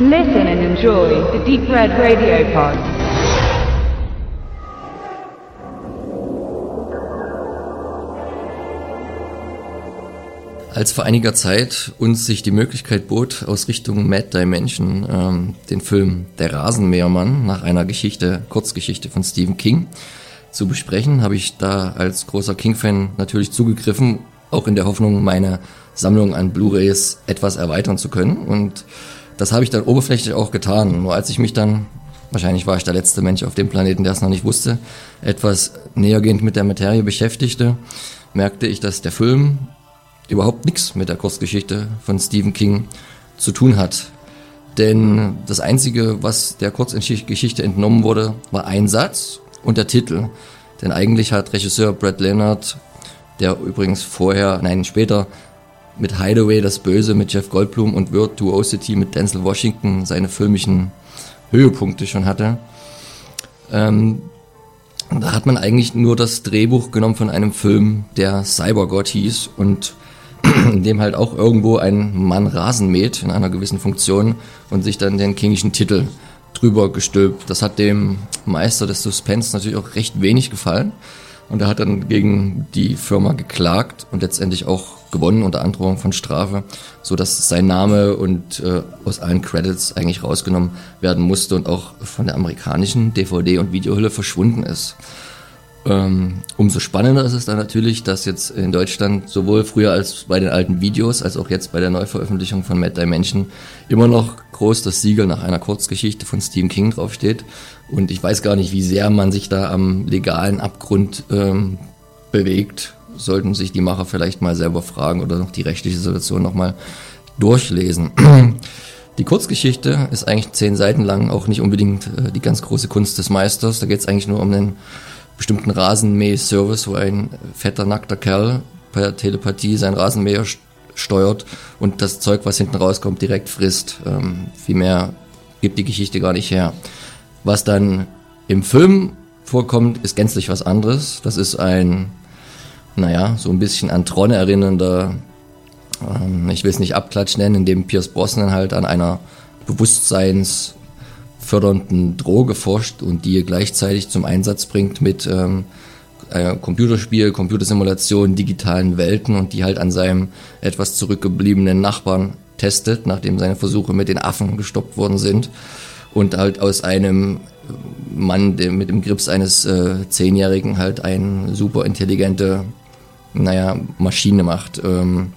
Listen and enjoy the Deep Red Radio Pod. Als vor einiger Zeit uns sich die Möglichkeit bot, aus Richtung Mad Dimension ähm, den Film Der Rasenmähermann nach einer Geschichte, Kurzgeschichte von Stephen King zu besprechen, habe ich da als großer King-Fan natürlich zugegriffen, auch in der Hoffnung, meine Sammlung an Blu-rays etwas erweitern zu können. Und das habe ich dann oberflächlich auch getan. Nur als ich mich dann, wahrscheinlich war ich der letzte Mensch auf dem Planeten, der es noch nicht wusste, etwas nähergehend mit der Materie beschäftigte, merkte ich, dass der Film überhaupt nichts mit der Kurzgeschichte von Stephen King zu tun hat. Denn das Einzige, was der Kurzgeschichte entnommen wurde, war ein Satz und der Titel. Denn eigentlich hat Regisseur Brad Leonard, der übrigens vorher, nein, später mit Hideaway das Böse mit Jeff Goldblum und Virtuosity mit Denzel Washington seine filmischen Höhepunkte schon hatte, ähm, da hat man eigentlich nur das Drehbuch genommen von einem Film, der Cybergod hieß und in dem halt auch irgendwo ein Mann Rasen mäht in einer gewissen Funktion und sich dann den kingischen Titel drüber gestülpt. Das hat dem Meister des Suspense natürlich auch recht wenig gefallen. Und er hat dann gegen die Firma geklagt und letztendlich auch gewonnen unter Androhung von Strafe, so dass sein Name und äh, aus allen Credits eigentlich rausgenommen werden musste und auch von der amerikanischen DVD und Videohülle verschwunden ist. Ähm, umso spannender ist es dann natürlich, dass jetzt in Deutschland sowohl früher als bei den alten Videos, als auch jetzt bei der Neuveröffentlichung von Mad Dimension immer noch groß das Siegel nach einer Kurzgeschichte von Stephen King draufsteht. Und ich weiß gar nicht, wie sehr man sich da am legalen Abgrund ähm, bewegt. Sollten sich die Macher vielleicht mal selber fragen oder noch die rechtliche Situation nochmal durchlesen. Die Kurzgeschichte ist eigentlich zehn Seiten lang, auch nicht unbedingt äh, die ganz große Kunst des Meisters. Da geht es eigentlich nur um einen bestimmten Rasenmäh-Service, wo ein fetter, nackter Kerl per Telepathie sein Rasenmäher steuert und das Zeug, was hinten rauskommt, direkt frisst. Ähm, viel mehr gibt die Geschichte gar nicht her. Was dann im Film vorkommt, ist gänzlich was anderes. Das ist ein, naja, so ein bisschen an Tronne erinnernder, ähm, ich will es nicht Abklatsch nennen, in dem Pierce Brosnan halt an einer Bewusstseins- fördernden Droge forscht und die gleichzeitig zum Einsatz bringt mit ähm, äh, Computerspiel, Computersimulation, digitalen Welten und die halt an seinem etwas zurückgebliebenen Nachbarn testet, nachdem seine Versuche mit den Affen gestoppt worden sind und halt aus einem Mann der mit dem Grips eines äh, Zehnjährigen halt eine super intelligente, naja, Maschine macht. Ähm,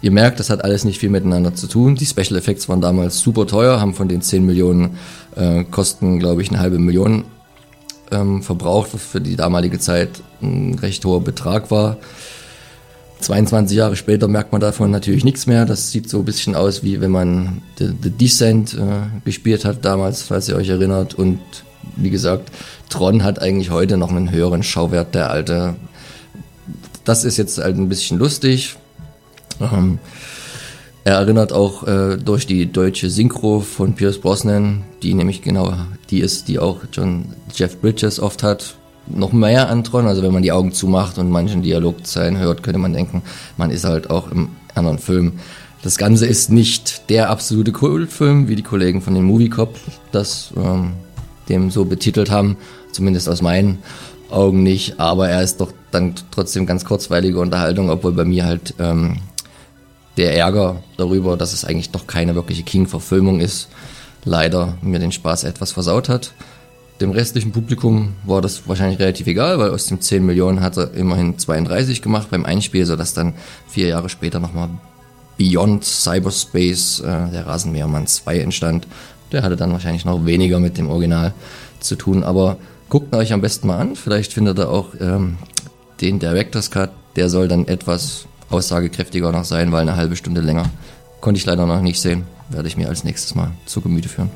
Ihr merkt, das hat alles nicht viel miteinander zu tun. Die Special Effects waren damals super teuer, haben von den 10 Millionen äh, Kosten, glaube ich, eine halbe Million ähm, verbraucht, was für die damalige Zeit ein recht hoher Betrag war. 22 Jahre später merkt man davon natürlich nichts mehr. Das sieht so ein bisschen aus, wie wenn man The, The Descent äh, gespielt hat damals, falls ihr euch erinnert. Und wie gesagt, Tron hat eigentlich heute noch einen höheren Schauwert, der alte. Das ist jetzt halt ein bisschen lustig. Ähm, er erinnert auch äh, durch die deutsche Synchro von Pierce Brosnan, die nämlich genau die ist, die auch John Jeff Bridges oft hat, noch mehr an Tron. Also wenn man die Augen zumacht und manchen Dialogzeilen hört, könnte man denken, man ist halt auch im anderen Film. Das Ganze ist nicht der absolute Kultfilm, wie die Kollegen von den Movie Cop das ähm, dem so betitelt haben, zumindest aus meinen Augen nicht, aber er ist doch dann trotzdem ganz kurzweilige Unterhaltung, obwohl bei mir halt ähm, der Ärger darüber, dass es eigentlich doch keine wirkliche King-Verfilmung ist, leider mir den Spaß etwas versaut hat. Dem restlichen Publikum war das wahrscheinlich relativ egal, weil aus den 10 Millionen hat er immerhin 32 gemacht beim Einspiel, sodass dann vier Jahre später nochmal Beyond Cyberspace, äh, der Rasenmähermann 2 entstand. Der hatte dann wahrscheinlich noch weniger mit dem Original zu tun, aber guckt euch am besten mal an. Vielleicht findet ihr auch ähm, den Director's Cut, der soll dann etwas aussagekräftiger noch sein, weil eine halbe Stunde länger konnte ich leider noch nicht sehen. Werde ich mir als nächstes mal zu Gemüte führen.